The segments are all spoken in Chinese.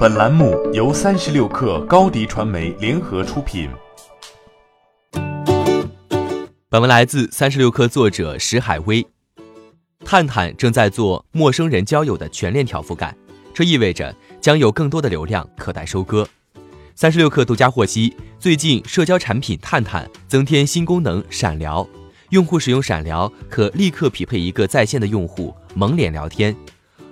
本栏目由三十六氪高低传媒联合出品。本文来自三十六氪作者石海威。探探正在做陌生人交友的全链条覆盖，这意味着将有更多的流量可待收割。三十六氪独家获悉，最近社交产品探探增添新功能闪聊，用户使用闪聊可立刻匹配一个在线的用户蒙脸聊天。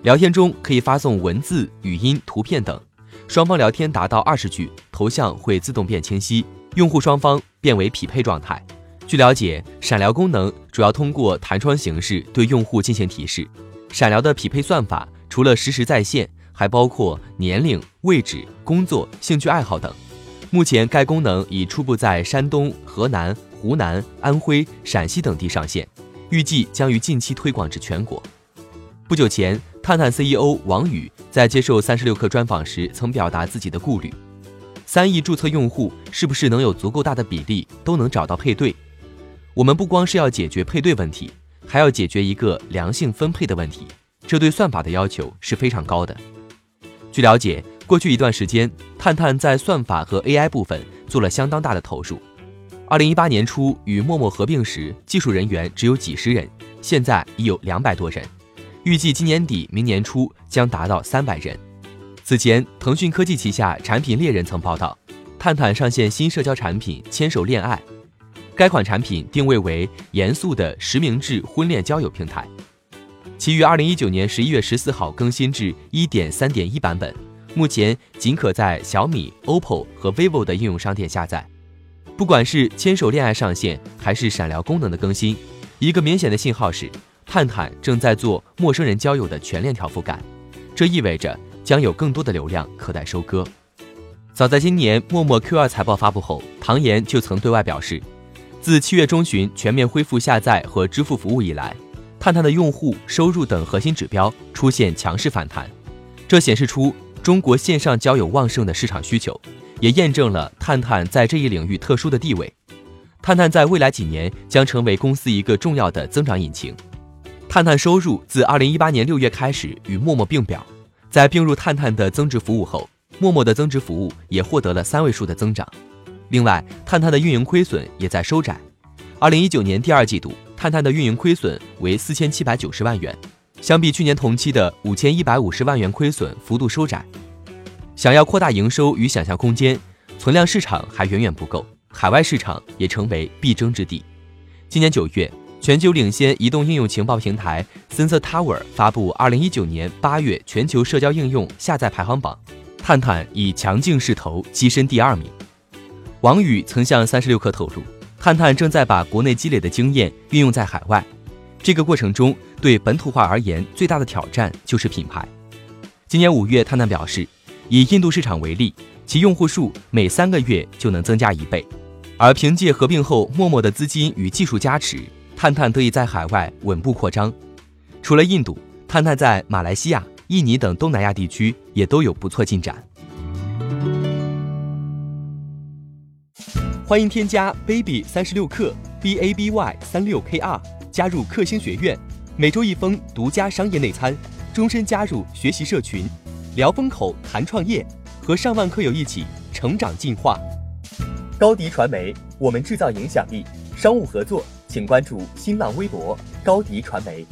聊天中可以发送文字、语音、图片等，双方聊天达到二十句，头像会自动变清晰，用户双方变为匹配状态。据了解，闪聊功能主要通过弹窗形式对用户进行提示。闪聊的匹配算法除了实时在线，还包括年龄、位置、工作、兴趣爱好等。目前该功能已初步在山东、河南、湖南、安徽、陕西等地上线，预计将于近期推广至全国。不久前。探探 CEO 王宇在接受三十六氪专访时，曾表达自己的顾虑：三亿注册用户是不是能有足够大的比例都能找到配对？我们不光是要解决配对问题，还要解决一个良性分配的问题，这对算法的要求是非常高的。据了解，过去一段时间，探探在算法和 AI 部分做了相当大的投入。二零一八年初与陌陌合并时，技术人员只有几十人，现在已有两百多人。预计今年底、明年初将达到三百人。此前，腾讯科技旗下产品猎人曾报道，探探上线新社交产品“牵手恋爱”。该款产品定位为严肃的实名制婚恋交友平台，其于二零一九年十一月十四号更新至一点三点一版本，目前仅可在小米、OPPO 和 vivo 的应用商店下载。不管是“牵手恋爱”上线，还是闪聊功能的更新，一个明显的信号是。探探正在做陌生人交友的全链条覆盖，这意味着将有更多的流量可待收割。早在今年陌陌 Q2 财报发布后，唐岩就曾对外表示，自七月中旬全面恢复下载和支付服务以来，探探的用户收入等核心指标出现强势反弹，这显示出中国线上交友旺盛的市场需求，也验证了探探在这一领域特殊的地位。探探在未来几年将成为公司一个重要的增长引擎。探探收入自二零一八年六月开始与陌陌并表，在并入探探的增值服务后，陌陌的增值服务也获得了三位数的增长。另外，探探的运营亏损也在收窄。二零一九年第二季度，探探的运营亏损为四千七百九十万元，相比去年同期的五千一百五十万元亏损幅度收窄。想要扩大营收与想象空间，存量市场还远远不够，海外市场也成为必争之地。今年九月。全球领先移动应用情报平台 Sensor Tower 发布二零一九年八月全球社交应用下载排行榜，探探以强劲势头跻身第二名。王宇曾向三十六氪透露，探探正在把国内积累的经验运用在海外，这个过程中对本土化而言最大的挑战就是品牌。今年五月，探探表示，以印度市场为例，其用户数每三个月就能增加一倍，而凭借合并后陌陌的资金与技术加持。探探得以在海外稳步扩张，除了印度，探探在马来西亚、印尼等东南亚地区也都有不错进展。欢迎添加 baby 三十六克 b a b y 三六 k r 加入克星学院，每周一封独家商业内参，终身加入学习社群，聊风口谈创业，和上万课友一起成长进化。高迪传媒，我们制造影响力，商务合作。请关注新浪微博高迪传媒。